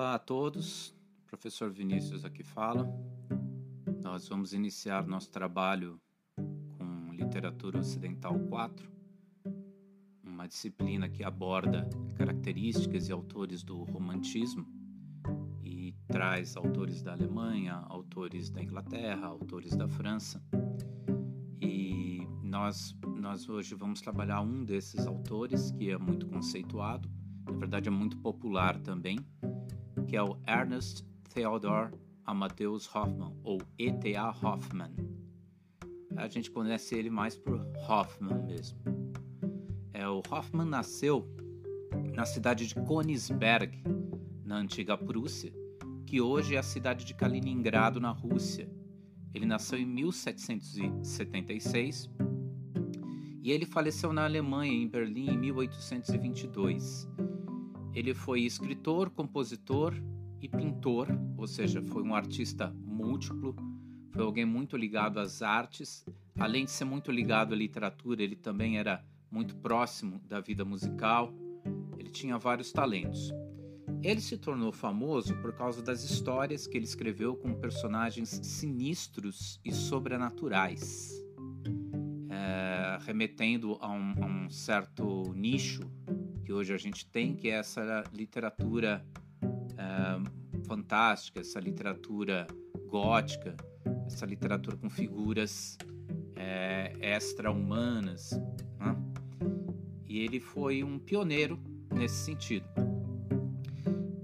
Olá a todos, professor Vinícius aqui fala. Nós vamos iniciar nosso trabalho com Literatura Ocidental 4, uma disciplina que aborda características e autores do romantismo e traz autores da Alemanha, autores da Inglaterra, autores da França. E nós, nós hoje vamos trabalhar um desses autores que é muito conceituado, na verdade é muito popular também, que é o Ernest Theodor Amadeus Hoffmann, ou E.T.A. Hoffmann. A gente conhece ele mais por Hoffmann mesmo. É, o Hoffmann nasceu na cidade de Königsberg, na antiga Prússia, que hoje é a cidade de Kaliningrado, na Rússia. Ele nasceu em 1776 e ele faleceu na Alemanha, em Berlim, em 1822. Ele foi escritor, compositor e pintor, ou seja, foi um artista múltiplo, foi alguém muito ligado às artes. Além de ser muito ligado à literatura, ele também era muito próximo da vida musical. Ele tinha vários talentos. Ele se tornou famoso por causa das histórias que ele escreveu com personagens sinistros e sobrenaturais, é, remetendo a um, a um certo nicho que hoje a gente tem, que é essa literatura é, fantástica, essa literatura gótica, essa literatura com figuras é, extra-humanas. Né? E ele foi um pioneiro nesse sentido.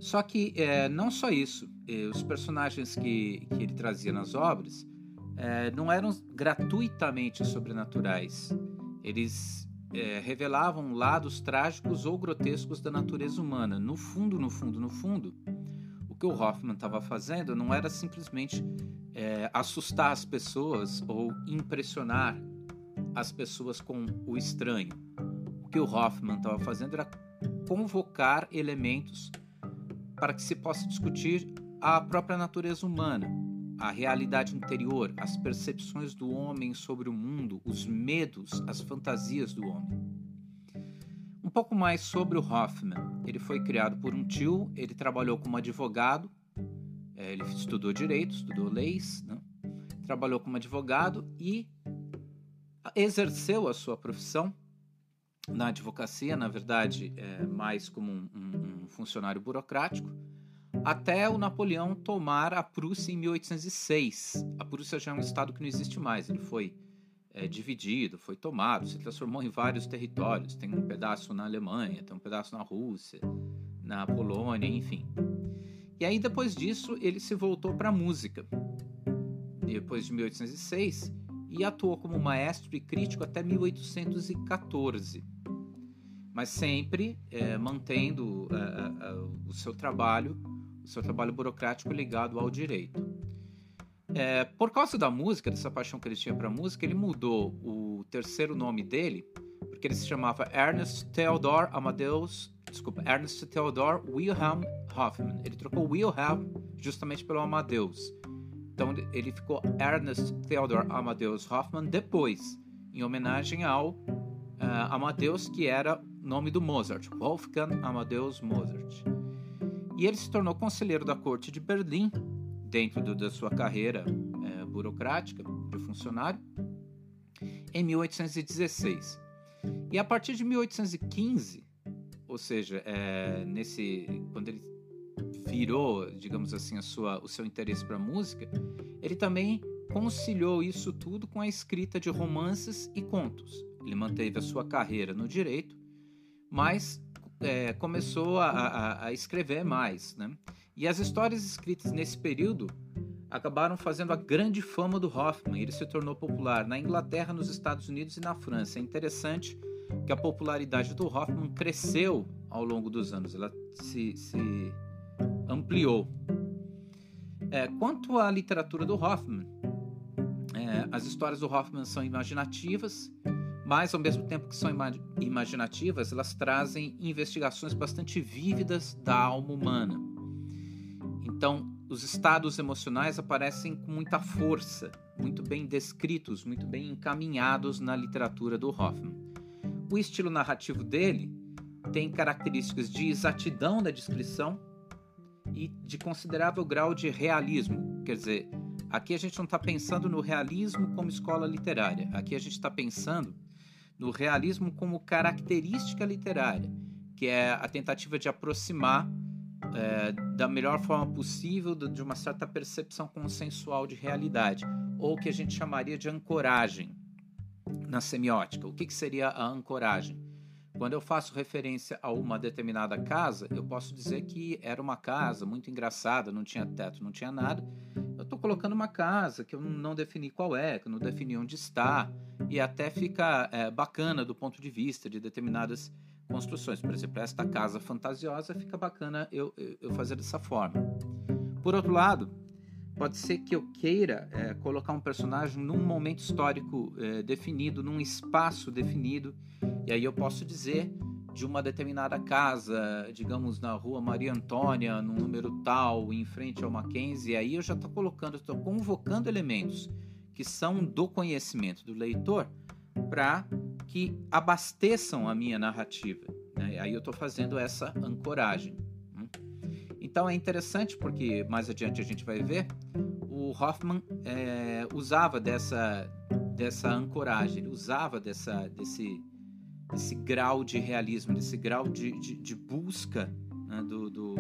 Só que é, não só isso, os personagens que, que ele trazia nas obras não eram gratuitamente sobrenaturais. Eles é, revelavam lados trágicos ou grotescos da natureza humana. No fundo, no fundo, no fundo, o que o Hoffman estava fazendo não era simplesmente é, assustar as pessoas ou impressionar as pessoas com o estranho. O que o Hoffman estava fazendo era convocar elementos para que se possa discutir a própria natureza humana, a realidade interior, as percepções do homem sobre o mundo, os medos, as fantasias do homem. Um pouco mais sobre o Hoffman. Ele foi criado por um tio, ele trabalhou como advogado, é, ele estudou direito, estudou leis, né? trabalhou como advogado e exerceu a sua profissão na advocacia, na verdade, é, mais como um, um, um funcionário burocrático até o Napoleão tomar a Prússia em 1806. A Prússia já é um estado que não existe mais, ele foi é, dividido, foi tomado, se transformou em vários territórios. Tem um pedaço na Alemanha, tem um pedaço na Rússia, na Polônia, enfim. E aí depois disso ele se voltou para a música, depois de 1806, e atuou como maestro e crítico até 1814 mas sempre é, mantendo é, o seu trabalho seu trabalho burocrático ligado ao direito. É, por causa da música, dessa paixão que ele tinha para música, ele mudou o terceiro nome dele, porque ele se chamava Ernest Theodor Amadeus, desculpa, Ernest Theodor Wilhelm Hoffmann. Ele trocou Wilhelm justamente pelo Amadeus. Então ele ficou Ernest Theodor Amadeus Hoffmann depois, em homenagem ao uh, Amadeus, que era nome do Mozart, Wolfgang Amadeus Mozart. E ele se tornou conselheiro da corte de Berlim, dentro do, da sua carreira é, burocrática de funcionário, em 1816. E a partir de 1815, ou seja, é, nesse quando ele virou, digamos assim, a sua, o seu interesse para música, ele também conciliou isso tudo com a escrita de romances e contos. Ele manteve a sua carreira no direito, mas é, começou a, a, a, escrever mais, né? E as histórias escritas nesse período acabaram fazendo a grande fama do Hoffman. Ele se tornou popular na Inglaterra, nos Estados Unidos e na França. É interessante que a popularidade do Hoffman cresceu ao longo dos anos, ela se, se ampliou. É, quanto à literatura do Hoffman, é, as histórias do Hoffman são imaginativas mas ao mesmo tempo que são imaginativas, elas trazem investigações bastante vívidas da alma humana. Então, os estados emocionais aparecem com muita força, muito bem descritos, muito bem encaminhados na literatura do Hoffman. O estilo narrativo dele tem características de exatidão da descrição e de considerável grau de realismo. Quer dizer, aqui a gente não está pensando no realismo como escola literária, aqui a gente está pensando no realismo como característica literária, que é a tentativa de aproximar é, da melhor forma possível de uma certa percepção consensual de realidade, ou que a gente chamaria de ancoragem na semiótica. O que, que seria a ancoragem? Quando eu faço referência a uma determinada casa, eu posso dizer que era uma casa muito engraçada, não tinha teto, não tinha nada. Eu estou colocando uma casa que eu não defini qual é, que eu não defini onde está, e até fica é, bacana do ponto de vista de determinadas construções. Por exemplo, esta casa fantasiosa fica bacana eu, eu fazer dessa forma. Por outro lado, pode ser que eu queira é, colocar um personagem num momento histórico é, definido, num espaço definido, e aí eu posso dizer de uma determinada casa, digamos na rua Maria Antônia, no número tal, em frente ao Mackenzie, aí eu já estou colocando, estou convocando elementos que são do conhecimento do leitor para que abasteçam a minha narrativa. Né? Aí eu estou fazendo essa ancoragem. Hum? Então é interessante porque mais adiante a gente vai ver o Hoffman é, usava dessa dessa ancoragem, ele usava dessa desse desse grau de realismo, desse grau de, de, de busca né, do, do,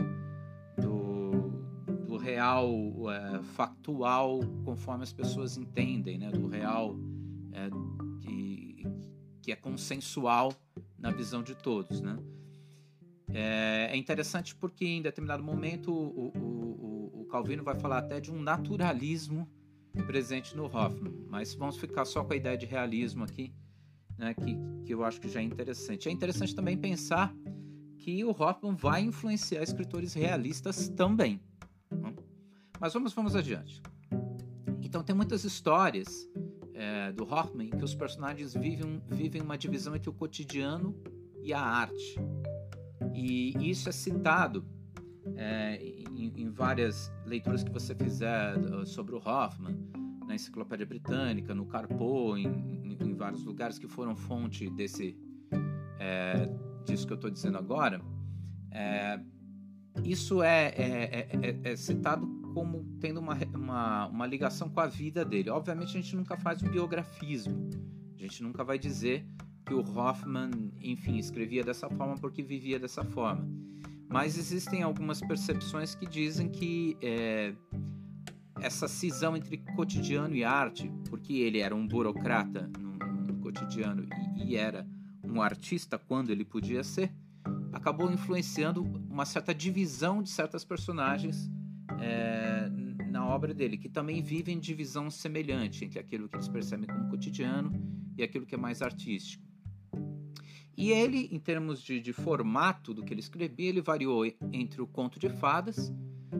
real é, factual conforme as pessoas entendem, né, do real é, que, que é consensual na visão de todos. Né? É, é interessante porque em determinado momento o, o, o, Calvino vai falar até de um naturalismo presente no Hoffman, mas vamos ficar só com a ideia de realismo aqui né, que, que eu acho que já é interessante. É interessante também pensar que o Hoffman vai influenciar escritores realistas também. Mas vamos, vamos adiante. Então, tem muitas histórias é, do Hoffman que os personagens vivem, vivem uma divisão entre o cotidiano e a arte. E isso é citado é, em, em, várias leituras que você fizer uh, sobre o Hoffman, na Enciclopédia Britânica, no Carpo, em, em, em vários lugares que foram fonte desse é, disso que eu estou dizendo agora, é, isso é, é, é, é, citado como tendo uma, uma, uma, ligação com a vida dele. Obviamente a gente nunca faz um biografismo, a gente nunca vai dizer que o Hoffman, enfim, escrevia dessa forma porque vivia dessa forma. Mas existem algumas percepções que dizem que é, essa cisão entre cotidiano e arte, porque ele era um burocrata no, no cotidiano e, e, era um artista quando ele podia ser, acabou influenciando uma certa divisão de certas personagens é, na obra dele, que também vivem divisão semelhante entre aquilo que eles percebem como cotidiano e aquilo que é mais artístico. E ele, em termos de, de formato do que ele escrevia, ele variou entre o conto de fadas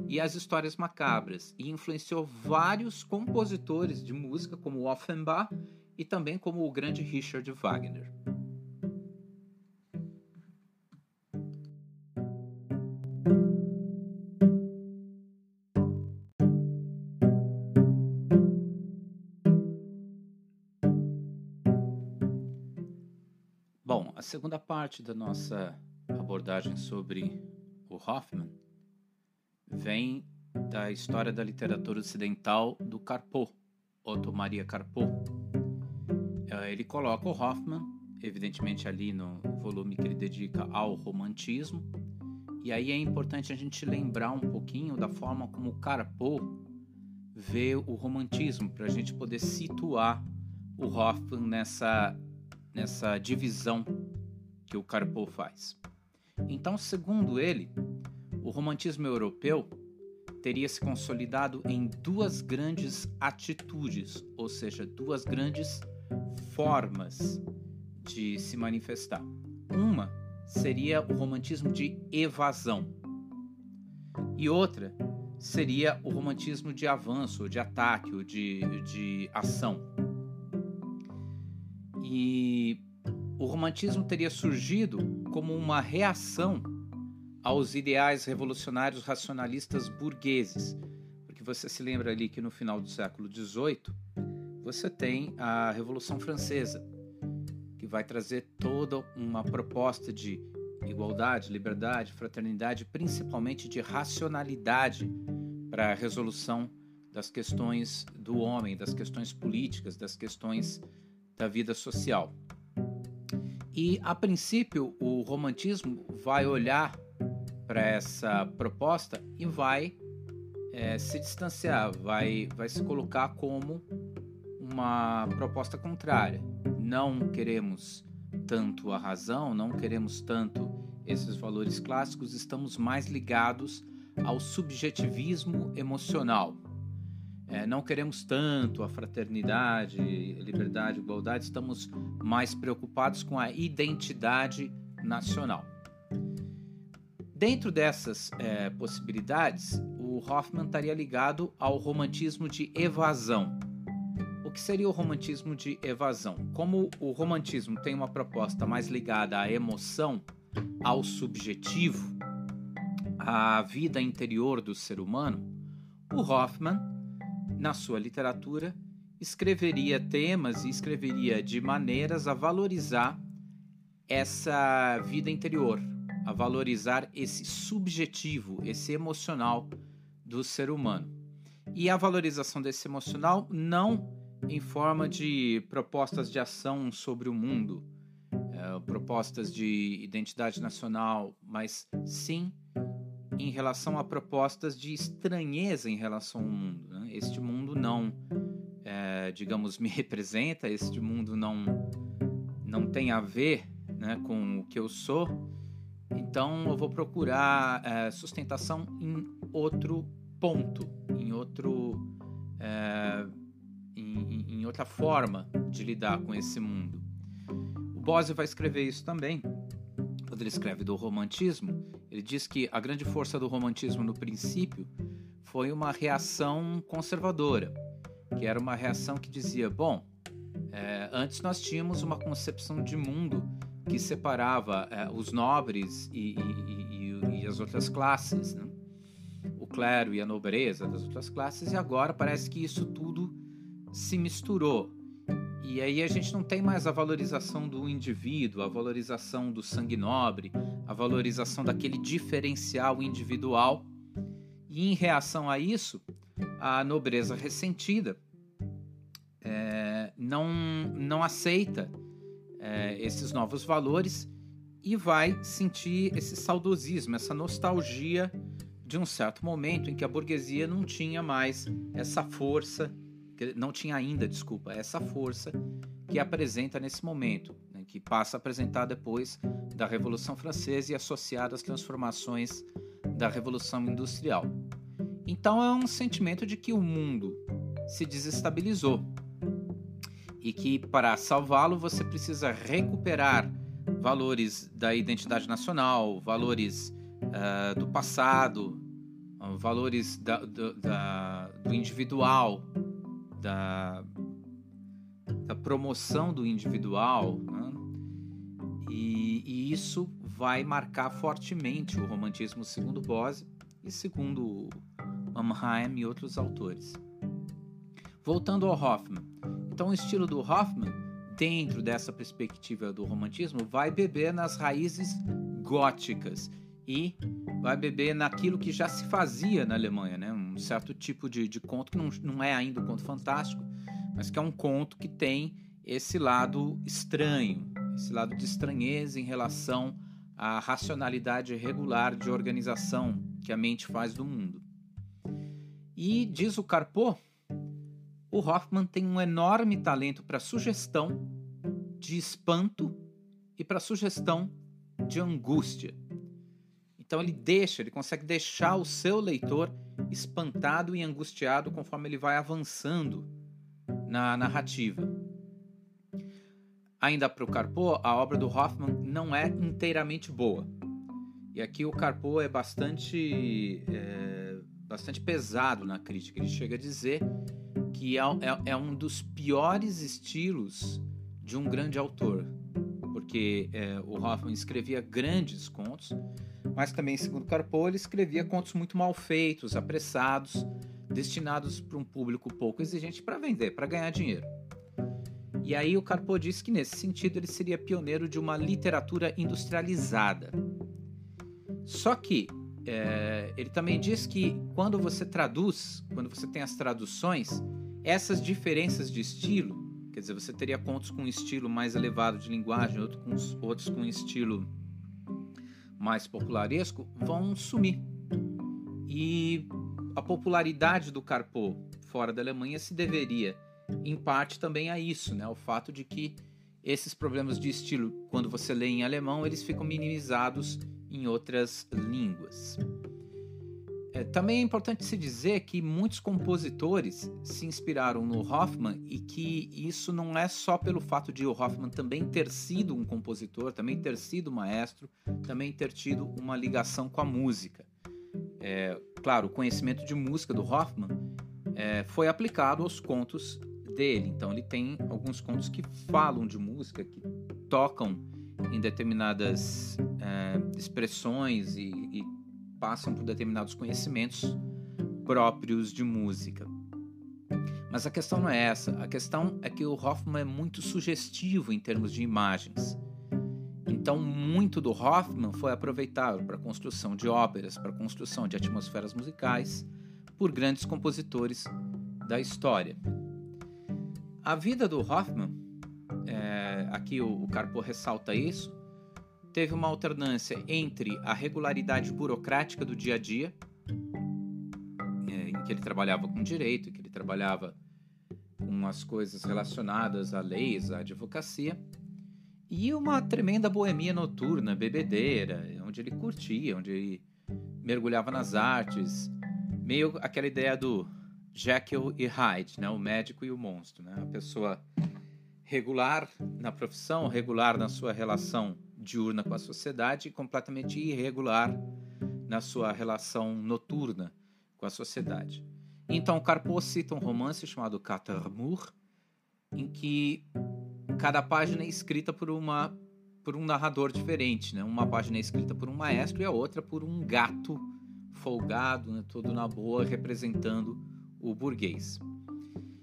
e as histórias macabras e influenciou vários compositores de música como Offenbach e também como o grande Richard Wagner. Segunda parte da nossa abordagem sobre o Hoffman vem da história da literatura ocidental do Carpo, Otto Maria Carpo. É, ele coloca o Hoffman, evidentemente ali no volume que ele dedica ao romantismo, e aí é importante a gente lembrar um pouquinho da forma como o Carpo vê o romantismo, para a gente poder situar o Hoffman nessa, nessa divisão que o Carpo faz. Então, segundo ele, o romantismo europeu teria se consolidado em duas grandes atitudes, ou seja, duas grandes formas de se manifestar. Uma seria o romantismo de evasão, e outra seria o romantismo de avanço, ou de ataque, ou de, de ação. E o romantismo teria surgido como uma reação aos ideais revolucionários racionalistas burgueses. Porque você se lembra ali que no final do século XVIII você tem a Revolução Francesa, que vai trazer toda uma proposta de igualdade, liberdade, fraternidade, principalmente de racionalidade para a resolução das questões do homem, das questões políticas, das questões da vida social. E, a princípio, o romantismo vai olhar para essa proposta e vai é, se distanciar, vai, vai se colocar como uma proposta contrária. Não queremos tanto a razão, não queremos tanto esses valores clássicos, estamos mais ligados ao subjetivismo emocional. É, não queremos tanto a fraternidade, liberdade, igualdade, estamos mais preocupados com a identidade nacional. Dentro dessas é, possibilidades, o Hoffman estaria ligado ao romantismo de evasão. O que seria o romantismo de evasão? Como o romantismo tem uma proposta mais ligada à emoção, ao subjetivo, à vida interior do ser humano, o Hoffman na sua literatura, escreveria temas e escreveria de maneiras a valorizar essa vida interior, a valorizar esse subjetivo, esse emocional do ser humano. E a valorização desse emocional não em forma de propostas de ação sobre o mundo, é, propostas de identidade nacional, mas sim em relação a propostas de estranheza em relação ao mundo. Este mundo não, é, digamos, me representa, este mundo não, não tem a ver né, com o que eu sou, então eu vou procurar é, sustentação em outro ponto, em outro. É, em, em outra forma de lidar com esse mundo. O Bose vai escrever isso também quando ele escreve do romantismo, ele diz que a grande força do romantismo no princípio foi uma reação conservadora, que era uma reação que dizia: bom, é, antes nós tínhamos uma concepção de mundo que separava é, os nobres e, e, e, e, as outras classes, né? o clero e a nobreza das outras classes, e agora parece que isso tudo se misturou. E aí a gente não tem mais a valorização do indivíduo, a valorização do sangue nobre, a valorização daquele diferencial individual. E em reação a isso, a nobreza ressentida é, não, não aceita é, esses novos valores e vai sentir esse saudosismo, essa nostalgia de um certo momento em que a burguesia não tinha mais essa força não tinha ainda, desculpa, essa força que apresenta nesse momento, né, que passa a apresentar depois da Revolução Francesa e associada às transformações da Revolução Industrial. Então é um sentimento de que o mundo se desestabilizou e que para salvá-lo você precisa recuperar valores da identidade nacional, valores uh, do passado, valores da, do, da, do individual, da, da promoção do individual, né? e, e, isso vai marcar fortemente o romantismo segundo Bose e segundo Mannheim e outros autores. Voltando ao Hoffman, então o estilo do Hoffman, dentro dessa perspectiva do romantismo, vai beber nas raízes góticas e vai beber naquilo que já se fazia na Alemanha, né? um certo tipo de, de conto que não, não é ainda um conto fantástico, mas que é um conto que tem esse lado estranho, esse lado de estranheza em relação à racionalidade regular de organização que a mente faz do mundo. E diz o Carpo, o Hoffman tem um enorme talento para sugestão de espanto e para sugestão de angústia. Então ele deixa, ele consegue deixar o seu leitor espantado e angustiado conforme ele vai avançando na narrativa. Ainda para o Carpo, a obra do Hoffman não é inteiramente boa. E aqui o Carpo é bastante, é, bastante pesado na crítica. Ele chega a dizer que é, é, é um dos piores estilos de um grande autor, porque é, o Hoffman escrevia grandes contos, mas também, segundo Carpo, ele escrevia contos muito mal feitos, apressados, destinados para um público pouco exigente para vender, para ganhar dinheiro. E aí o Carpo diz que nesse sentido ele seria pioneiro de uma literatura industrializada. Só que é, ele também diz que quando você traduz, quando você tem as traduções, essas diferenças de estilo, quer dizer, você teria contos com um estilo mais elevado de linguagem, outro com, outros com um estilo mais popularesco, vão sumir. E a popularidade do Carpo fora da Alemanha se deveria, em parte, também a isso, né? O fato de que esses problemas de estilo, quando você lê em alemão, eles ficam minimizados em outras línguas. É, também é importante se dizer que muitos compositores se inspiraram no Hoffman e que isso não é só pelo fato de o Hoffman também ter sido um compositor, também ter sido maestro, também ter tido uma ligação com a música. É, claro, o conhecimento de música do Hoffman é, foi aplicado aos contos dele. Então ele tem alguns contos que falam de música, que tocam em determinadas é, expressões e, e passam por determinados conhecimentos próprios de música. Mas a questão não é essa. A questão é que o Hoffman é muito sugestivo em termos de imagens. Então, muito do Hoffman foi aproveitado para a construção de óperas, para a construção de atmosferas musicais por grandes compositores da história. A vida do Hoffman, é, aqui o, o Carpo ressalta isso, teve uma alternância entre a regularidade burocrática do dia a dia, é, em que ele trabalhava com direito, que ele trabalhava com as coisas relacionadas a leis, à advocacia, e uma tremenda boemia noturna, bebedeira, onde ele curtia, onde ele mergulhava nas artes, meio aquela ideia do Jekyll e Hyde, né? o médico e o monstro. Né? A pessoa regular na profissão, regular na sua relação diurna com a sociedade e completamente irregular na sua relação noturna com a sociedade. Então, Carpo cita um romance chamado Catarmur, em que cada página é escrita por uma por um narrador diferente, né? Uma página é escrita por um maestro e a outra por um gato folgado, né? todo na boa, representando o burguês.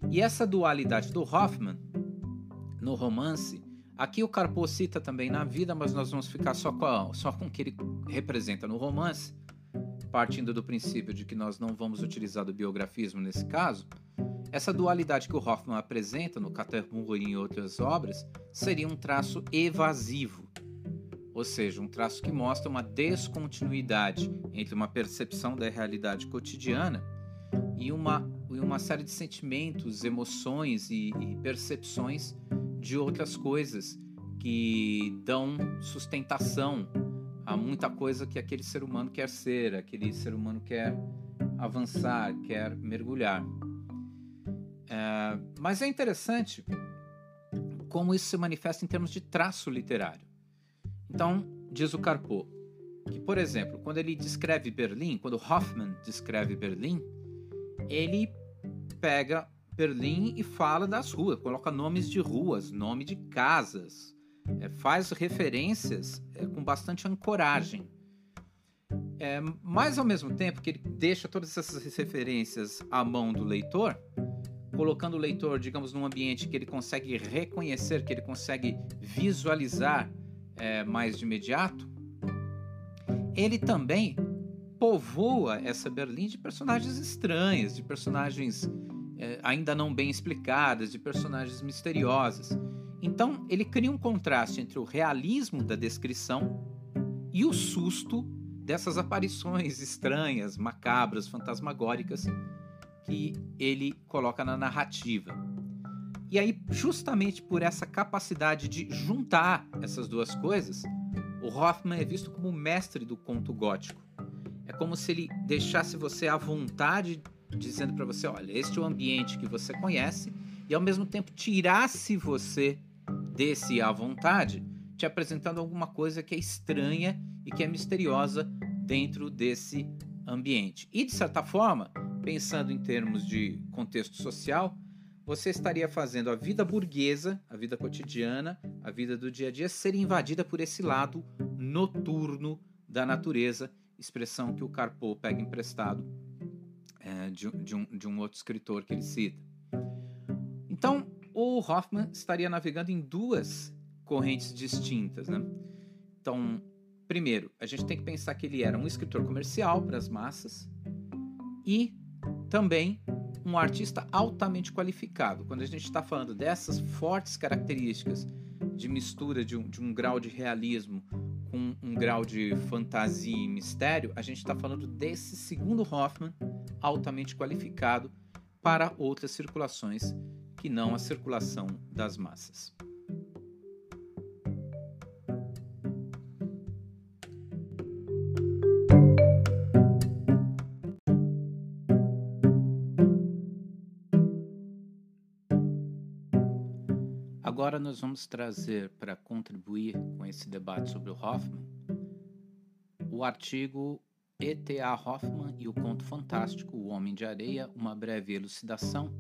E essa dualidade do Hoffman no romance Aqui o Carpo cita também na vida, mas nós vamos ficar só com, a, só com o que ele representa no romance, partindo do princípio de que nós não vamos utilizar do biografismo nesse caso. Essa dualidade que o Hoffman apresenta no Catermurro e em outras obras seria um traço evasivo, ou seja, um traço que mostra uma descontinuidade entre uma percepção da realidade cotidiana e uma, e uma série de sentimentos, emoções e, e percepções de outras coisas que dão sustentação a muita coisa que aquele ser humano quer ser, aquele ser humano quer avançar, quer mergulhar. É, mas é interessante como isso se manifesta em termos de traço literário. Então, diz o Carpo, que, por exemplo, quando ele descreve Berlim, quando Hoffman descreve Berlim, ele pega Berlim e fala das ruas, coloca nomes de ruas, nome de casas, é, faz referências é, com bastante ancoragem. É, mas ao mesmo tempo que ele deixa todas essas referências à mão do leitor, colocando o leitor, digamos, num ambiente que ele consegue reconhecer, que ele consegue visualizar é, mais de imediato, ele também povoa essa Berlim de personagens estranhas, de personagens é, ainda não bem explicadas, de personagens misteriosas. Então, ele cria um contraste entre o realismo da descrição e o susto dessas aparições estranhas, macabras, fantasmagóricas que ele coloca na narrativa. E aí, justamente por essa capacidade de juntar essas duas coisas, o Hoffman é visto como o mestre do conto gótico. É como se ele deixasse você à vontade dizendo para você, olha, este é o ambiente que você conhece e ao mesmo tempo tirasse você desse à vontade, te apresentando alguma coisa que é estranha e que é misteriosa dentro desse ambiente. E de certa forma, pensando em termos de contexto social, você estaria fazendo a vida burguesa, a vida cotidiana, a vida do dia a dia ser invadida por esse lado noturno da natureza, expressão que o Carpo pega emprestado é, de, de, um, de um outro escritor que ele cita. Então, o, Hoffman estaria navegando em duas correntes distintas, né? Então, primeiro, a gente tem que pensar que ele era um escritor comercial para as massas e também um artista altamente qualificado. Quando a gente está falando dessas fortes características de mistura de um, de um grau de realismo com um grau de fantasia e mistério, a gente está falando desse segundo Hoffman altamente qualificado para outras circulações que não a circulação das massas. Agora nós vamos trazer para contribuir com esse debate sobre o Hoffman o artigo E.T.A. Hoffman e o conto fantástico O Homem de Areia, uma breve elucidação,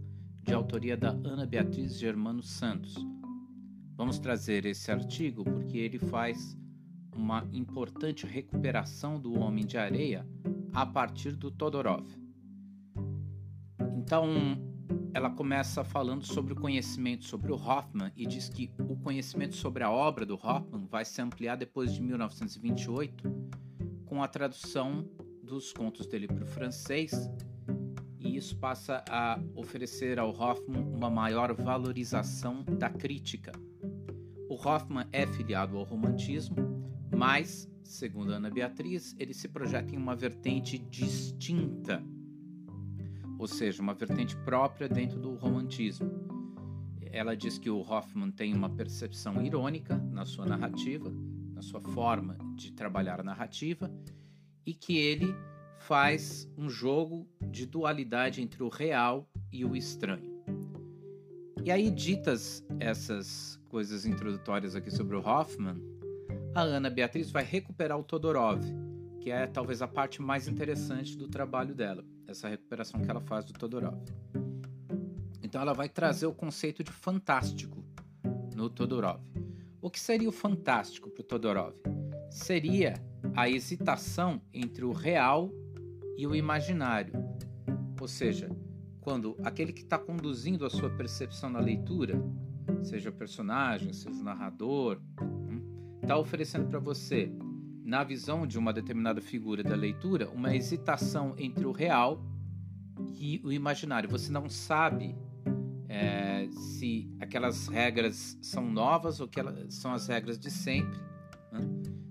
de autoria da Ana Beatriz Germano Santos. Vamos trazer esse artigo porque ele faz uma importante recuperação do Homem de Areia a partir do Todorov. Então, ela começa falando sobre o conhecimento sobre o Hoffman e diz que o conhecimento sobre a obra do Hoffman vai se ampliar depois de 1928 com a tradução dos contos dele para o francês e isso passa a oferecer ao Hoffman uma maior valorização da crítica. O Hoffman é filiado ao romantismo, mas, segundo Ana Beatriz, ele se projeta em uma vertente distinta ou seja, uma vertente própria dentro do romantismo. Ela diz que o Hoffman tem uma percepção irônica na sua narrativa, na sua forma de trabalhar a narrativa, e que ele faz um jogo de dualidade entre o real e o estranho. E aí, ditas essas coisas introdutórias aqui sobre o Hoffman, a Ana Beatriz vai recuperar o Todorov, que é talvez a parte mais interessante do trabalho dela essa recuperação que ela faz do Todorov. Então ela vai trazer o conceito de fantástico no Todorov. O que seria o fantástico para o Todorov? Seria a hesitação entre o real e o imaginário. Ou seja, quando aquele que está conduzindo a sua percepção na leitura, seja o personagem, seja o narrador, está hum, oferecendo para você na visão de uma determinada figura da leitura, uma hesitação entre o real e o imaginário. Você não sabe é, se aquelas regras são novas ou que elas são as regras de sempre. Né?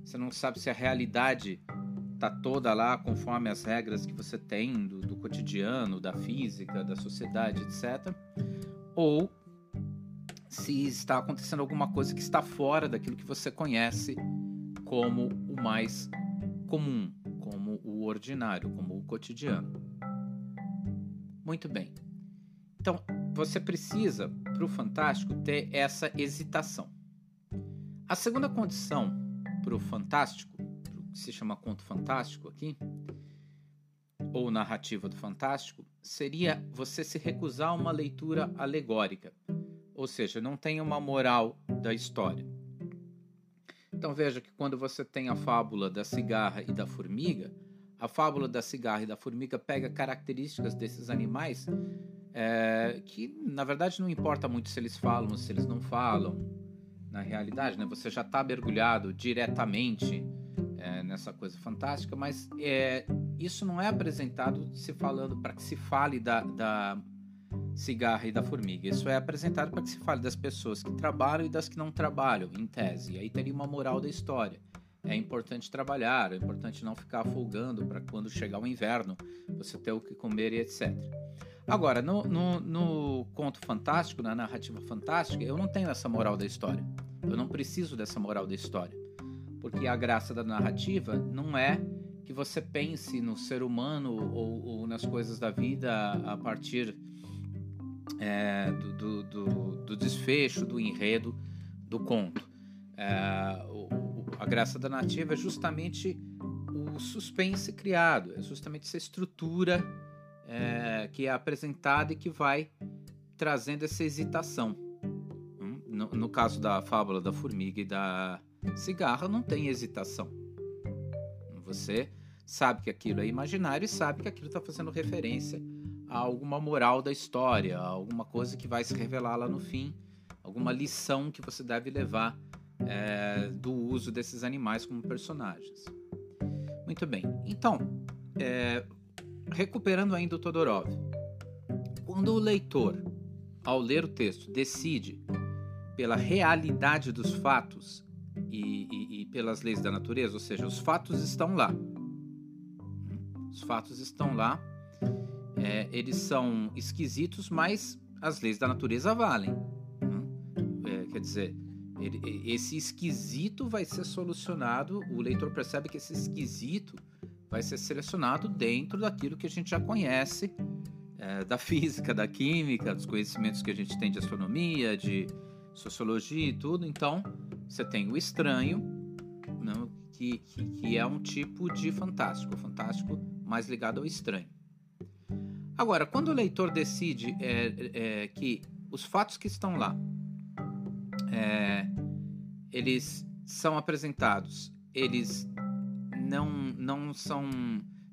Você não sabe se a realidade está toda lá conforme as regras que você tem do, do cotidiano, da física, da sociedade, etc. Ou se está acontecendo alguma coisa que está fora daquilo que você conhece como o mais comum, como o ordinário, como o cotidiano. Muito bem. Então, você precisa, para o fantástico, ter essa hesitação. A segunda condição para o fantástico, que se chama conto fantástico aqui, ou narrativa do fantástico, seria você se recusar a uma leitura alegórica, ou seja, não tem uma moral da história. Então veja que quando você tem a fábula da cigarra e da formiga, a fábula da cigarra e da formiga pega características desses animais é, que, na verdade, não importa muito se eles falam ou se eles não falam. Na realidade, né? você já está mergulhado diretamente é, nessa coisa fantástica, mas é, isso não é apresentado se falando para que se fale da, da cigarra e da formiga. Isso é apresentado para que se fale das pessoas que trabalham e das que não trabalham, em tese. E aí teria uma moral da história. É importante trabalhar, é importante não ficar folgando para quando chegar o inverno você ter o que comer e etc. Agora, no, no, no conto fantástico, na narrativa fantástica, eu não tenho essa moral da história. Eu não preciso dessa moral da história. Porque a graça da narrativa não é que você pense no ser humano ou, ou nas coisas da vida a partir é, do, do, do, desfecho, do enredo do conto. É, o, a graça da narrativa é justamente o suspense criado, é justamente essa estrutura é, que é apresentada e que vai trazendo essa hesitação. Hum, no, no caso da fábula da formiga e da cigarra, não tem hesitação. Você sabe que aquilo é imaginário e sabe que aquilo está fazendo referência a alguma moral da história, a alguma coisa que vai se revelar lá no fim, alguma lição que você deve levar é, do uso desses animais como personagens. Muito bem. Então, é, recuperando ainda o Todorov, quando o leitor, ao ler o texto, decide pela realidade dos fatos e, e, e pelas leis da natureza, ou seja, os fatos estão lá. Os fatos estão lá. É, eles são esquisitos, mas as leis da natureza valem. É, quer dizer, ele, esse esquisito vai ser solucionado. O leitor percebe que esse esquisito vai ser selecionado dentro daquilo que a gente já conhece é, da física, da química, dos conhecimentos que a gente tem de astronomia, de sociologia e tudo. Então, você tem o estranho, né, que, que, que, é um tipo de fantástico, fantástico mais ligado ao estranho. Agora, quando o leitor decide é, é, que os fatos que estão lá, é, eles são apresentados, eles não, não são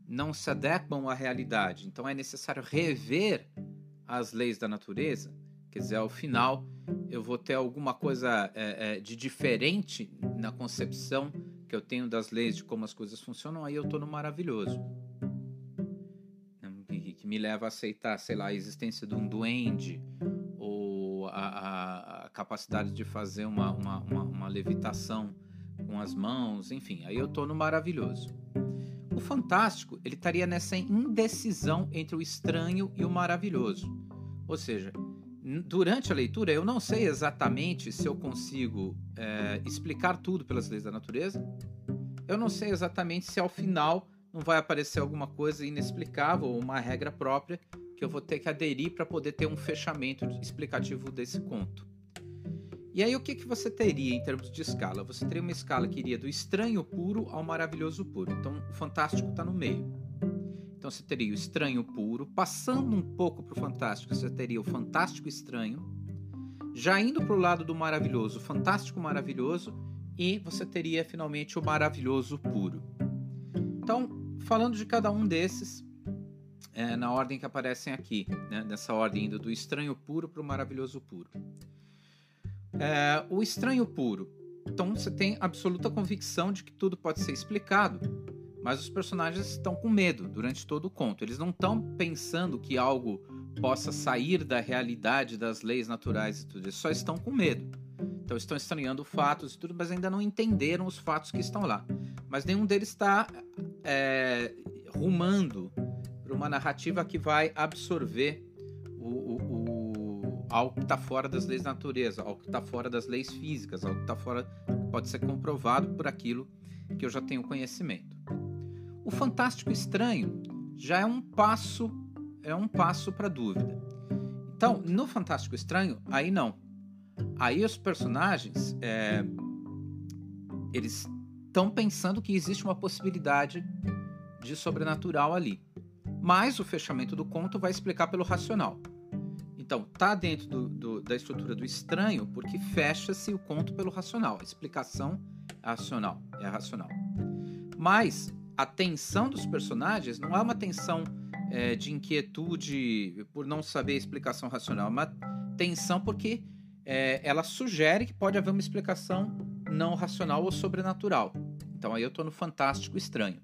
não se adequam à realidade. Então é necessário rever as leis da natureza. Quer dizer, ao final eu vou ter alguma coisa é, é, de diferente na concepção que eu tenho das leis, de como as coisas funcionam, aí eu estou no maravilhoso. Me leva a aceitar, sei lá, a existência de um duende, ou a, a, capacidade de fazer uma, uma, uma, uma levitação com as mãos, enfim, aí eu estou no maravilhoso. O fantástico, ele estaria nessa indecisão entre o estranho e o maravilhoso. Ou seja, durante a leitura eu não sei exatamente se eu consigo é, explicar tudo pelas leis da natureza. Eu não sei exatamente se ao final não vai aparecer alguma coisa inexplicável uma regra própria que eu vou ter que aderir para poder ter um fechamento explicativo desse conto. E aí o que, que você teria em termos de escala? Você teria uma escala que iria do estranho puro ao maravilhoso puro. Então o fantástico está no meio. Então você teria o estranho puro, passando um pouco para o fantástico, você teria o fantástico estranho, já indo para o lado do maravilhoso, fantástico maravilhoso, e você teria finalmente o maravilhoso puro. Então, falando de cada um desses, é, na ordem que aparecem aqui, né, nessa ordem indo do estranho puro para o maravilhoso puro. É, o estranho puro. Então você tem absoluta convicção de que tudo pode ser explicado, mas os personagens estão com medo durante todo o conto. Eles não estão pensando que algo possa sair da realidade das leis naturais e tudo. Eles só estão com medo. Então estão estranhando fatos e tudo, mas ainda não entenderam os fatos que estão lá. Mas nenhum deles está é, rumando para uma narrativa que vai absorver o, o, o, algo que está fora das leis da natureza, algo que está fora das leis físicas, algo que está fora pode ser comprovado por aquilo que eu já tenho conhecimento. O fantástico estranho já é um passo, é um passo para dúvida. Então, no fantástico estranho, aí não. Aí os personagens, é, eles estão pensando que existe uma possibilidade de sobrenatural ali. Mas o fechamento do conto vai explicar pelo racional. Então, tá dentro do, do, da estrutura do estranho porque fecha-se o conto pelo racional. A explicação é racional, é racional. Mas a tensão dos personagens não é uma tensão é, de inquietude por não saber a explicação racional, é uma tensão porque é, ela sugere que pode haver uma explicação não racional ou sobrenatural. Então aí eu estou no fantástico estranho.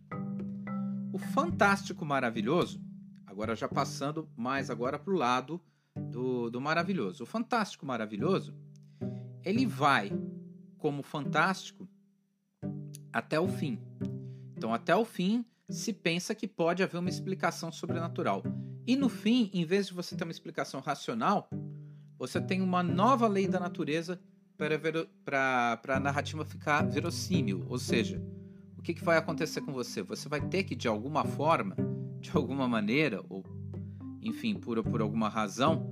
O fantástico maravilhoso, agora já passando mais agora para o lado do, do maravilhoso. O fantástico maravilhoso, ele vai como fantástico até o fim. Então, até o fim, se pensa que pode haver uma explicação sobrenatural. E no fim, em vez de você ter uma explicação racional, você tem uma nova lei da natureza para a narrativa ficar verossímil. Ou seja, o que, que vai acontecer com você? Você vai ter que, de alguma forma, de alguma maneira, ou enfim, por, por alguma razão,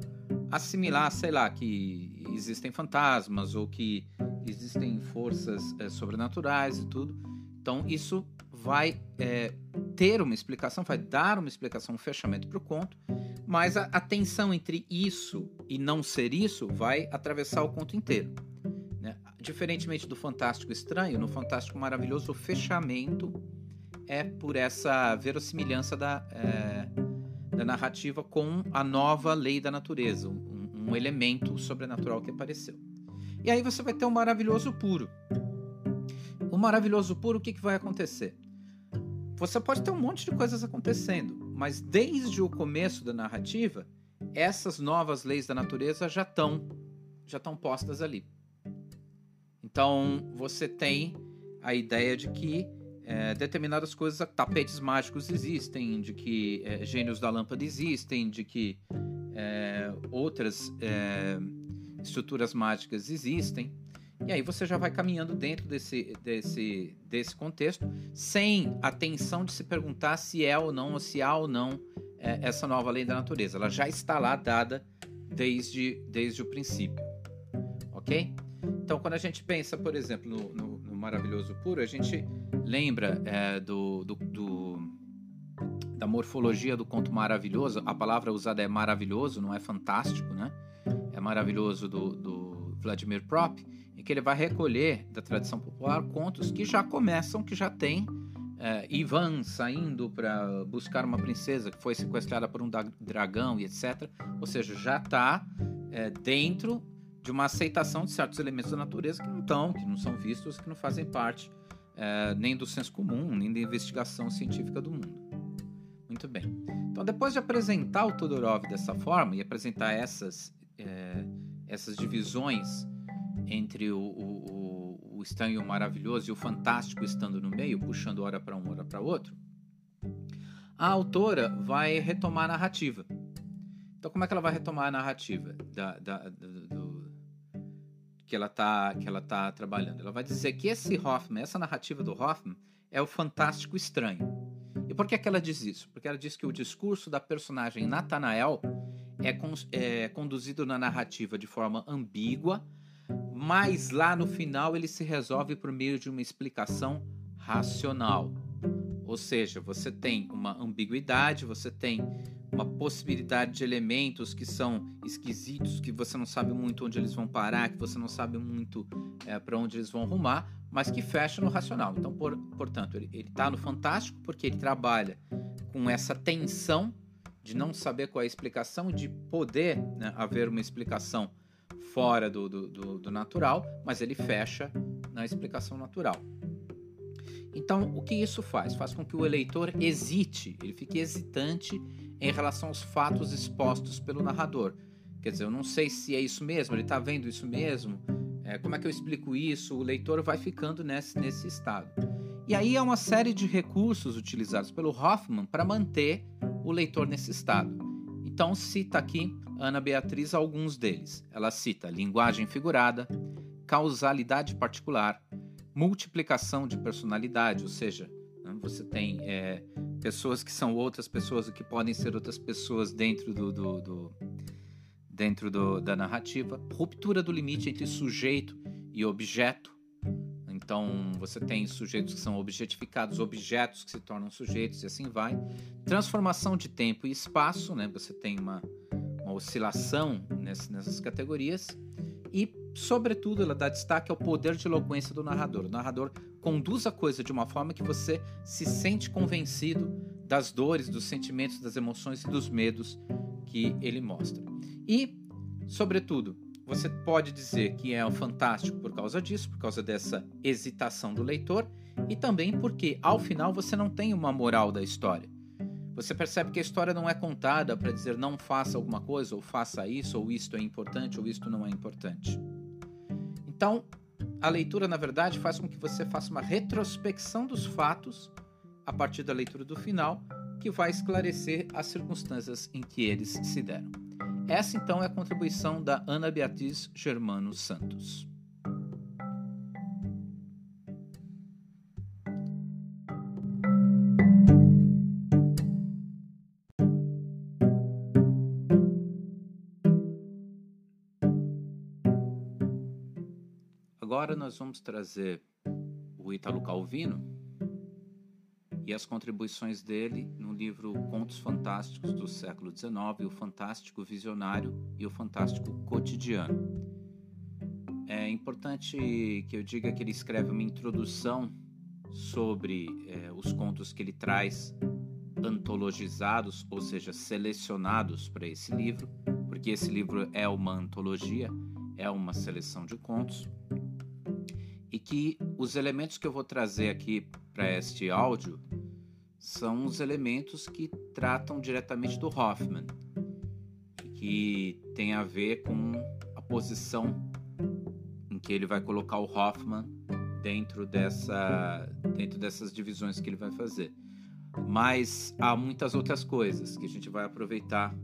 assimilar, sei lá, que existem fantasmas ou que existem forças é, sobrenaturais e tudo. Então, isso vai é, ter uma explicação, vai dar uma explicação, um fechamento para o conto, mas a, a tensão entre isso e não ser isso vai atravessar o conto inteiro. Diferentemente do Fantástico Estranho, no Fantástico Maravilhoso, o fechamento é por essa verossimilhança da, é, da narrativa com a nova lei da natureza, um, um um elemento sobrenatural que apareceu. E aí você vai ter o um maravilhoso puro. O maravilhoso puro, o que, que vai acontecer? Você pode ter um monte de coisas acontecendo, mas desde o começo da narrativa, essas novas leis da natureza já estão já estão postas ali. Então você tem a ideia de que é, determinadas coisas, tapetes mágicos existem, de que é, gênios da lâmpada existem, de que é, outras é, estruturas mágicas existem. E aí você já vai caminhando dentro desse, desse, desse contexto, sem a tensão de se perguntar se é ou não, ou se há ou não é, essa nova lei da natureza. Ela já está lá dada desde, desde o princípio. Ok? Então, quando a gente pensa, por exemplo, no, no, no Maravilhoso Puro, a gente lembra é, do, do, do, da morfologia do conto maravilhoso. A palavra usada é maravilhoso, não é fantástico, né? É maravilhoso do, do Vladimir Prop, em que ele vai recolher da tradição popular contos que já começam, que já tem é, Ivan saindo para buscar uma princesa que foi sequestrada por um dragão e etc. Ou seja, já está é, dentro de uma aceitação de certos elementos da natureza que não estão, que não são vistos, que não fazem parte é, nem do senso comum, nem da investigação científica do mundo. Muito bem. Então, depois de apresentar o Todorov dessa forma e apresentar essas, é, essas divisões entre o, o, o estranho e o maravilhoso e o fantástico estando no meio, puxando hora para um, hora para outro, a autora vai retomar a narrativa. Então, como é que ela vai retomar a narrativa da, da, que ela tá que ela tá trabalhando. Ela vai dizer que esse Hoffman, essa narrativa do Hoffman é o fantástico estranho. E por que, que ela diz isso? Porque ela diz que o discurso da personagem Nathanael é, con é conduzido na narrativa de forma ambígua, mas lá no final ele se resolve por meio de uma explicação racional. Ou seja, você tem uma ambiguidade, você tem uma possibilidade de elementos que são esquisitos, que você não sabe muito onde eles vão parar, que você não sabe muito é, para onde eles vão rumar, mas que fecha no racional. Então, por, portanto, ele está no fantástico porque ele trabalha com essa tensão de não saber qual é a explicação, de poder né, haver uma explicação fora do, do, do, do natural, mas ele fecha na explicação natural. Então, o que isso faz? Faz com que o eleitor hesite, ele fique hesitante em relação aos fatos expostos pelo narrador. Quer dizer, eu não sei se é isso mesmo, ele está vendo isso mesmo, é, como é que eu explico isso? O leitor vai ficando nesse, nesse estado. E aí é uma série de recursos utilizados pelo Hoffman para manter o leitor nesse estado. Então cita aqui Ana Beatriz alguns deles. Ela cita linguagem figurada, causalidade particular, multiplicação de personalidade, ou seja, você tem é, pessoas que são outras pessoas, que podem ser outras pessoas dentro do, do, do dentro do, da narrativa, ruptura do limite entre sujeito e objeto. Então você tem sujeitos que são objetificados, objetos que se tornam sujeitos e assim vai. Transformação de tempo e espaço, né? Você tem uma, uma oscilação nessas, nessas categorias e sobretudo, ela dá destaque ao poder de eloquência do narrador. O narrador conduz a coisa de uma forma que você se sente convencido das dores, dos sentimentos, das emoções e dos medos que ele mostra. E, sobretudo, você pode dizer que é um fantástico por causa disso, por causa dessa hesitação do leitor, e também porque, ao final, você não tem uma moral da história. Você percebe que a história não é contada para dizer não faça alguma coisa, ou faça isso, ou isto é importante, ou isto não é importante. Então, a leitura, na verdade, faz com que você faça uma retrospecção dos fatos a partir da leitura do final, que vai esclarecer as circunstâncias em que eles se deram. Essa, então, é a contribuição da Ana Beatriz Germano Santos. Agora nós vamos trazer o Ítalo Calvino e as contribuições dele no livro Contos Fantásticos do século XIX, o Fantástico Visionário e o Fantástico Cotidiano. É importante que eu diga que ele escreve uma introdução sobre é, os contos que ele traz antologizados, ou seja, selecionados para esse livro, porque esse livro é uma antologia, é uma seleção de contos, e que os elementos que eu vou trazer aqui para este áudio são os elementos que tratam diretamente do Hoffman, que tem a ver com a posição em que ele vai colocar o Hoffman dentro dessa dentro dessas divisões que ele vai fazer. Mas há muitas outras coisas que a gente vai aproveitar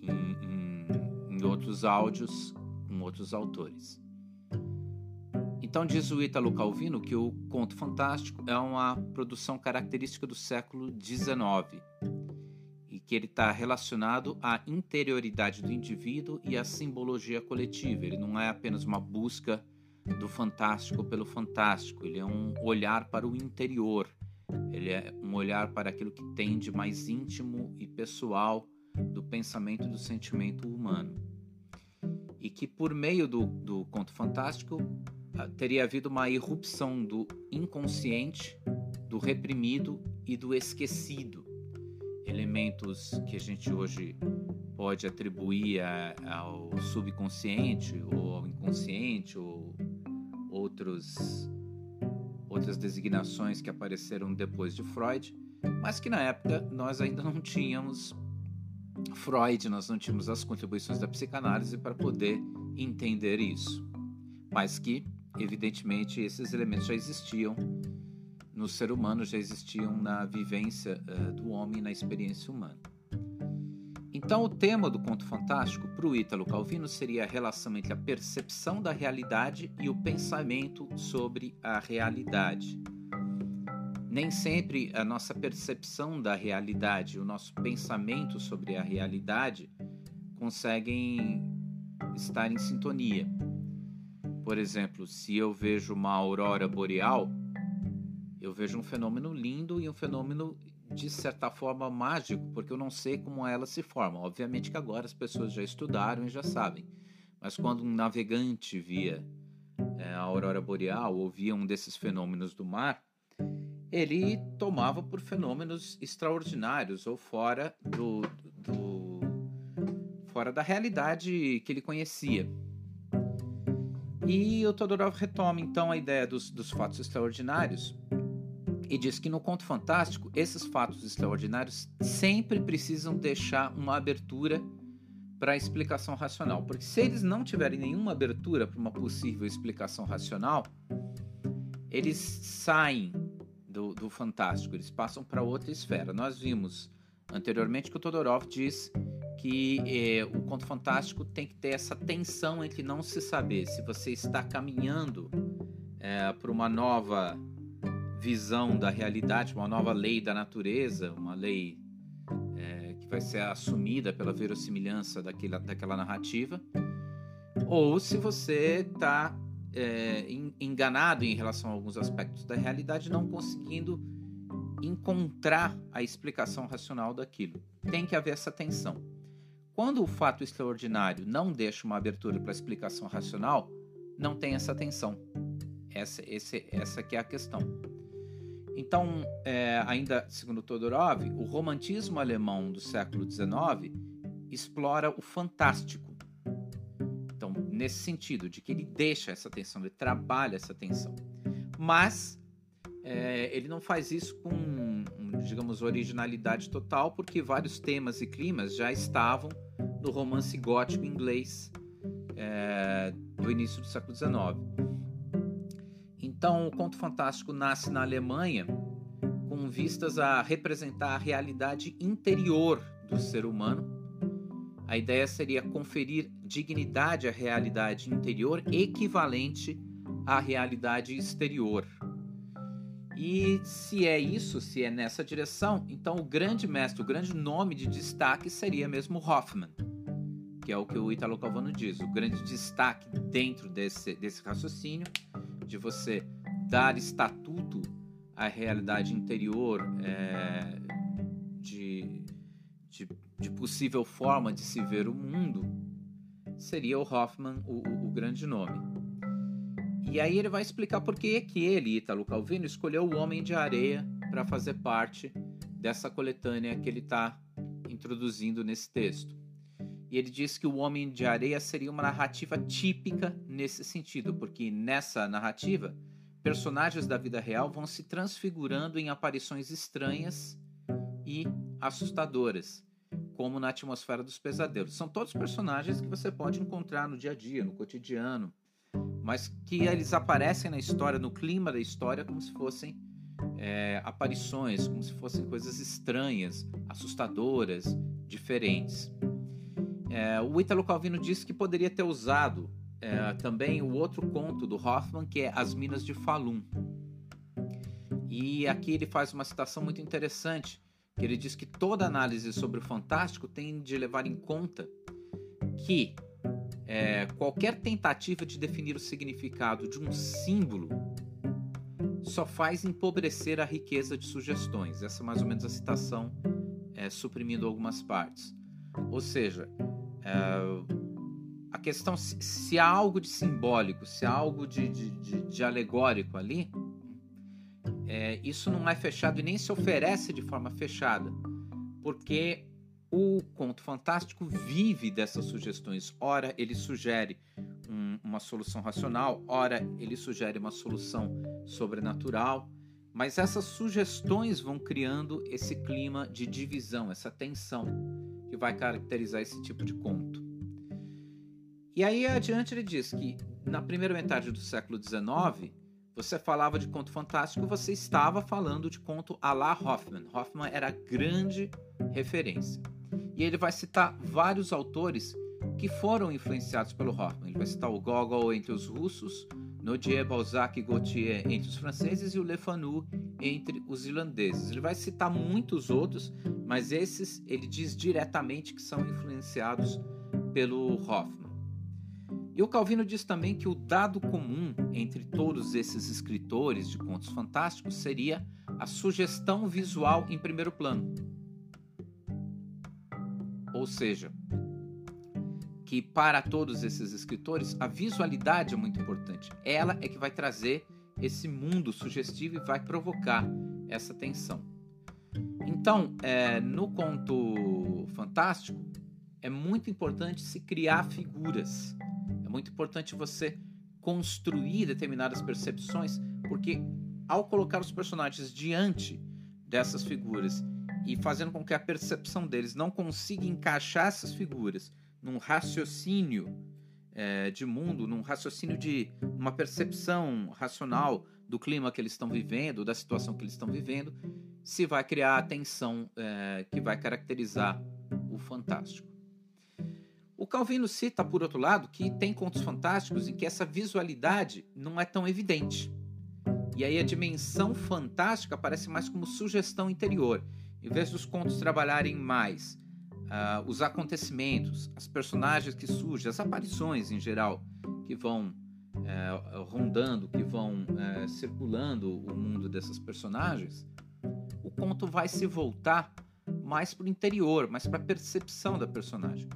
em, em, em outros áudios com outros autores. Então diz o Ítalo Calvino que o conto fantástico é uma produção característica do século XIX e que ele está relacionado à interioridade do indivíduo e à simbologia coletiva. Ele não é apenas uma busca do fantástico pelo fantástico, ele é um olhar para o interior, ele é um olhar para aquilo que tem de mais íntimo e pessoal do pensamento e do sentimento humano. E que por meio do, do conto fantástico teria havido uma irrupção do inconsciente, do reprimido e do esquecido. Elementos que a gente hoje pode atribuir a, ao subconsciente ou ao inconsciente ou outros outras designações que apareceram depois de Freud, mas que na época nós ainda não tínhamos Freud, nós não tínhamos as contribuições da psicanálise para poder entender isso. Mas que, evidentemente, esses elementos já existiam no ser humano, já existiam na vivência uh, do homem, na experiência humana. Então, o tema do conto fantástico para o Ítalo Calvino seria a relação entre a percepção da realidade e o pensamento sobre a realidade. Nem sempre a nossa percepção da realidade, o nosso pensamento sobre a realidade conseguem estar em sintonia. Por exemplo, se eu vejo uma aurora boreal, eu vejo um fenômeno lindo e um fenômeno de certa forma mágico, porque eu não sei como ela se forma. Obviamente que agora as pessoas já estudaram e já sabem. Mas quando um navegante via é, a aurora boreal ou via um desses fenômenos do mar, ele tomava por fenômenos extraordinários ou fora do, do fora da realidade que ele conhecia. E o Todorov retoma então a ideia dos, dos fatos extraordinários e diz que no conto fantástico esses fatos extraordinários sempre precisam deixar uma abertura para a explicação racional, porque se eles não tiverem nenhuma abertura para uma possível explicação racional, eles saem do, do fantástico, eles passam para outra esfera. Nós vimos anteriormente que o Todorov diz que eh, o conto fantástico tem que ter essa tensão entre não se saber se você está caminhando eh, para uma nova visão da realidade, uma nova lei da natureza, uma lei é, que vai ser assumida pela verossimilhança daquela, daquela narrativa, ou se você está é, enganado em relação a alguns aspectos da realidade, não conseguindo encontrar a explicação racional daquilo. Tem que haver essa tensão. Quando o fato extraordinário não deixa uma abertura para explicação racional, não tem essa tensão. Essa, esse, essa que é a questão. Então, é, ainda segundo Todorov, o romantismo alemão do século XIX explora o fantástico. Então, nesse sentido, de que ele deixa essa tensão, ele trabalha essa tensão. Mas é, ele não faz isso com, digamos, originalidade total, porque vários temas e climas já estavam no romance gótico inglês é, do início do século XIX. Então, o conto fantástico nasce na Alemanha com vistas a representar a realidade interior do ser humano. A ideia seria conferir dignidade à realidade interior equivalente à realidade exterior. E se é isso, se é nessa direção, então o grande mestre, o grande nome de destaque seria mesmo Hoffman, que é o que o Italo Calvino diz. O grande destaque dentro desse, desse raciocínio de você dar estatuto à realidade interior é, de, de, de, possível forma de se ver o mundo, seria o Hoffman o, o, o grande nome. E aí ele vai explicar por que, que ele, Italo Calvino, escolheu o Homem de Areia para fazer parte dessa coletânea que ele está introduzindo nesse texto. E ele diz que o Homem de Areia seria uma narrativa típica nesse sentido, porque nessa narrativa, personagens da vida real vão se transfigurando em aparições estranhas e assustadoras, como na atmosfera dos pesadelos. São todos personagens que você pode encontrar no dia a dia, no cotidiano, mas que eles aparecem na história, no clima da história, como se fossem é, aparições, como se fossem coisas estranhas, assustadoras, diferentes. É, o Ítalo Calvino disse que poderia ter usado é, também o outro conto do Hoffman, que é As Minas de Falun. E aqui ele faz uma citação muito interessante, que ele diz que toda análise sobre o fantástico tem de levar em conta que é, qualquer tentativa de definir o significado de um símbolo só faz empobrecer a riqueza de sugestões. Essa é mais ou menos a citação, é, suprimindo algumas partes. Ou seja, a questão se, há algo de simbólico, se há algo de, de, de, de alegórico ali, é, isso não é fechado e nem se oferece de forma fechada, porque o conto fantástico vive dessas sugestões. Ora, ele sugere um, uma solução racional, ora, ele sugere uma solução sobrenatural, mas essas sugestões vão criando esse clima de divisão, essa tensão vai caracterizar esse tipo de conto. E aí adiante ele diz que na primeira metade do século XIX, você falava de conto fantástico, você estava falando de conto à la Hoffman. Hoffman era a grande referência. E ele vai citar vários autores que foram influenciados pelo Hoffman. Ele vai citar o Gogol entre os russos, Nodier, Balzac e Gautier entre os franceses e o Le Fanu entre os irlandeses. Ele vai citar muitos outros, mas esses ele diz diretamente que são influenciados pelo Hoffman. E o Calvino diz também que o dado comum entre todos esses escritores de contos fantásticos seria a sugestão visual em primeiro plano. Ou seja, que para todos esses escritores a visualidade é muito importante. Ela é que vai trazer esse mundo sugestivo e vai provocar essa tensão. Então, é, no conto fantástico, é muito importante se criar figuras. É muito importante você construir determinadas percepções, porque ao colocar os personagens diante dessas figuras e fazendo com que a percepção deles não consiga encaixar essas figuras num raciocínio é, de mundo, num raciocínio de uma percepção racional do clima que eles estão vivendo, da situação que eles estão vivendo, se vai criar a tensão é, que vai caracterizar o fantástico. O Calvino cita, por outro lado, que tem contos fantásticos em que essa visualidade não é tão evidente. E aí a dimensão fantástica aparece mais como sugestão interior. Em vez dos contos trabalharem mais uh, os acontecimentos, as personagens que surgem, as aparições em geral que vão uh, rondando, que vão uh, circulando o mundo dessas personagens, o conto vai se voltar mais para o interior, mais para a percepção da personagem.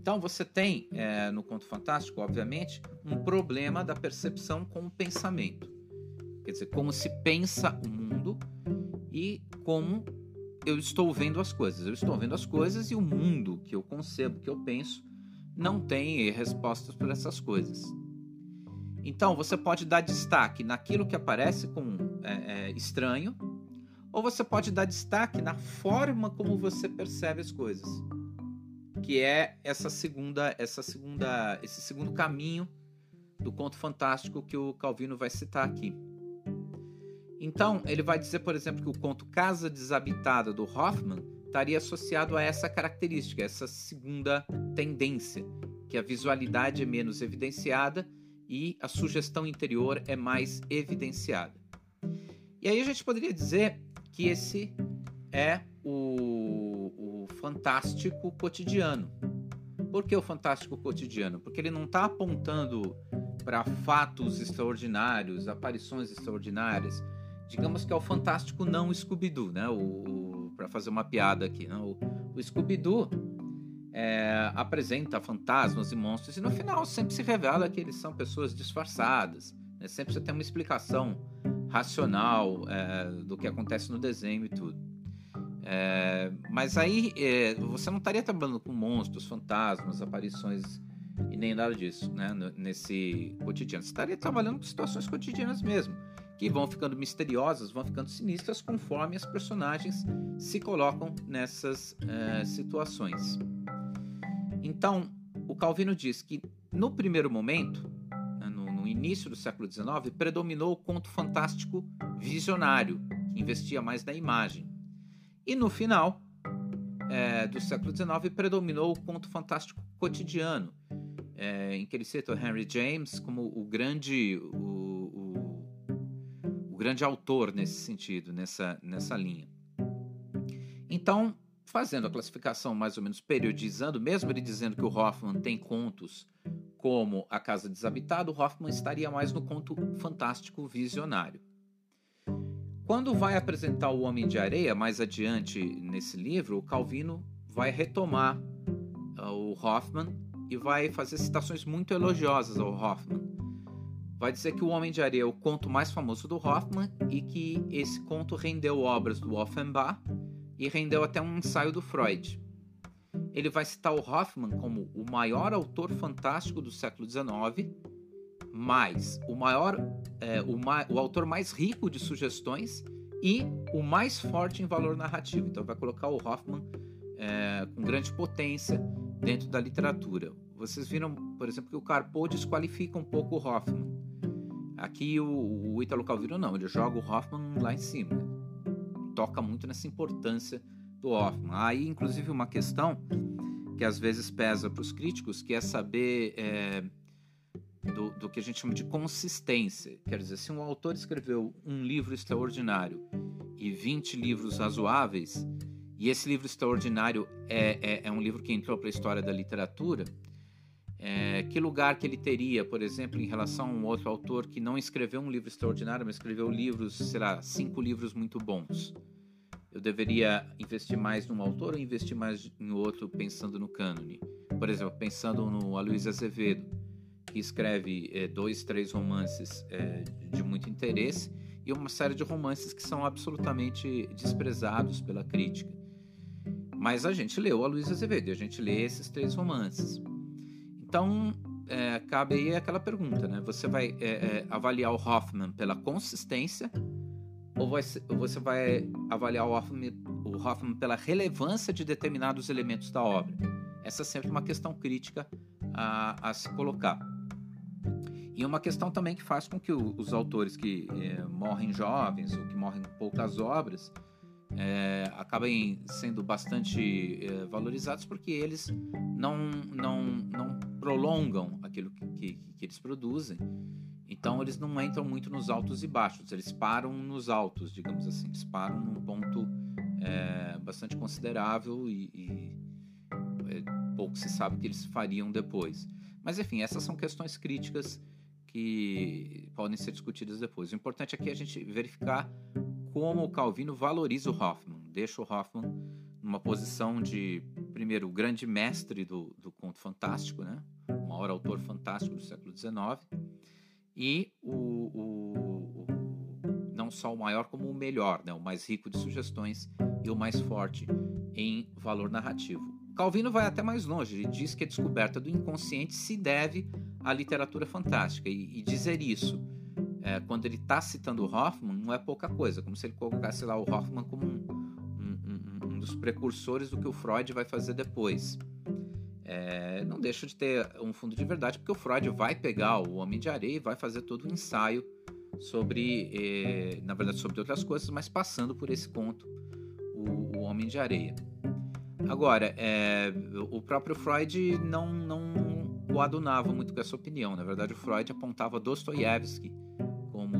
Então você tem é, no conto fantástico, obviamente, um problema da percepção com o pensamento. Quer dizer, como se pensa o mundo e como eu estou vendo as coisas. Eu estou vendo as coisas e o mundo que eu concebo, que eu penso, não tem respostas para essas coisas. Então você pode dar destaque naquilo que aparece como é, é, estranho, ou você pode dar destaque na forma como você percebe as coisas, que é essa segunda, essa segunda, esse segundo caminho do conto fantástico que o Calvino vai citar aqui. Então, ele vai dizer, por exemplo, que o conto Casa Desabitada do Hoffman estaria associado a essa característica, essa segunda tendência, que a visualidade é menos evidenciada e a sugestão interior é mais evidenciada. E aí a gente poderia dizer que esse é o, o fantástico cotidiano. Por que o fantástico cotidiano? Porque ele não está apontando para fatos extraordinários, aparições extraordinárias, digamos que é o fantástico não Scooby-Doo, né? O, o para fazer uma piada aqui, né? O, o Scooby-Doo é, apresenta fantasmas e monstros e no final sempre se revela que eles são pessoas disfarçadas. Né? Sempre você tem uma explicação racional é, do que acontece no desenho e tudo. É, mas aí é, você não estaria trabalhando com monstros, fantasmas, aparições e nem nada disso, né? Nesse cotidiano. Você estaria trabalhando com situações cotidianas mesmo, que vão ficando misteriosas, vão ficando sinistras conforme as personagens se colocam nessas é, situações. Então, o Calvino diz que no primeiro momento, né, no, no início do século XIX, predominou o conto fantástico visionário, que investia mais na imagem. E no final é, do século XIX predominou o conto fantástico cotidiano, é, em que ele cita o Henry James como o grande, o grande autor nesse sentido, nessa, nessa linha. Então, fazendo a classificação mais ou menos periodizando, mesmo ele dizendo que o Hoffman tem contos como A Casa Desabitada, o Hoffman estaria mais no conto fantástico visionário. Quando vai apresentar o Homem de Areia, mais adiante nesse livro, o Calvino vai retomar uh, o Hoffman e vai fazer citações muito elogiosas ao Hoffman. Vai dizer que o Homem de Areia é o conto mais famoso do Hoffman e que esse conto rendeu obras do Offenbach e rendeu até um ensaio do Freud. Ele vai citar o Hoffman como o maior autor fantástico do século XIX mais o maior, é, o, ma o autor mais rico de sugestões e o mais forte em valor narrativo. Então vai colocar o Hoffman é, com grande potência dentro da literatura. Vocês viram, por exemplo, que o Carpo desqualifica um pouco o Hoffman. Aqui o, o Italo Calvino não, ele joga o Hoffman lá em cima. Toca muito nessa importância do Hoffman. Aí, inclusive, uma questão que às vezes pesa para os críticos, que é saber é, do, do, que a gente chama de consistência. Quer dizer, se um autor escreveu um livro extraordinário e 20 livros razoáveis, e esse livro extraordinário é, é, é um livro que entrou para a história da literatura, é, que lugar que ele teria, por exemplo, em relação a um outro autor que não escreveu um livro extraordinário, mas escreveu livros, sei lá, cinco livros muito bons? Eu deveria investir mais num autor ou investir mais em outro pensando no cânone? Por exemplo, pensando no Aloysio Azevedo, que escreve é, dois, três romances é, de muito interesse e uma série de romances que são absolutamente desprezados pela crítica. Mas a gente leu a Luísa Azevedo a gente lê esses três romances. Então, é, cabe aí aquela pergunta, né? Você vai é, é, avaliar o Hoffman pela consistência ou, você vai avaliar o Hoffman, o Hoffman pela relevância de determinados elementos da obra? Essa é sempre uma questão crítica a, a se colocar. E uma questão também que faz com que os autores que é, morrem jovens ou que morrem com poucas obras é, acabem sendo bastante é, valorizados porque eles não, não, não prolongam aquilo que, que, que, eles produzem. Então eles não entram muito nos altos e baixos, eles param nos altos, digamos assim, eles param num ponto é, bastante considerável e, e é, pouco se sabe o que eles fariam depois. Mas enfim, essas são questões críticas que podem ser discutidas depois. O importante aqui é a gente verificar como o Calvino valoriza o Hoffman, deixa o Hoffman numa posição de, primeiro, grande mestre do, do conto fantástico, né? o maior autor fantástico do século XIX, e o, o, o, não só o maior, como o melhor, né? o mais rico de sugestões e o mais forte em valor narrativo. Calvino vai até mais longe, ele diz que a descoberta do inconsciente se deve à literatura fantástica, e, e dizer isso é, quando ele está citando o Hoffman não é pouca coisa, como se ele colocasse lá o Hoffman como um, um, um, um dos precursores do que o Freud vai fazer depois. É, não deixa de ter um fundo de verdade, porque o Freud vai pegar o Homem de Areia e vai fazer todo um ensaio sobre, eh, na verdade, sobre outras coisas, mas passando por esse conto, o, o Homem de Areia. Agora, é, o próprio Freud não, não coadunava muito com essa opinião. Na verdade, o Freud apontava Dostoiévski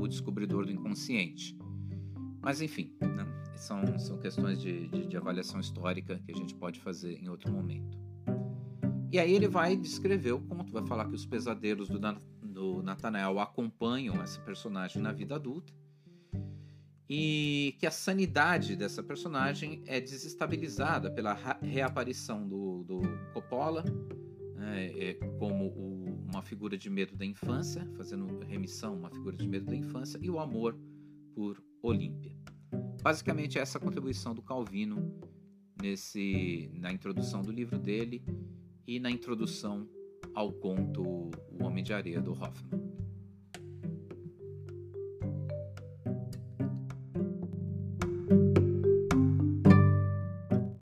o descobridor do inconsciente. Mas, enfim, né? são, são questões de, de, de avaliação histórica que a gente pode fazer em outro momento. E aí ele vai descrever o conto, vai falar que os pesadelos do, do Nathanael acompanham essa personagem na vida adulta e que a sanidade dessa personagem é desestabilizada pela reaparição do, do Coppola né, é, como o, uma figura de medo da infância, fazendo remissão uma figura de medo da infância e o amor por Olímpia. basicamente essa é a contribuição do Calvino nesse na introdução do livro dele e na introdução ao conto O Homem de Areia do Hoffman.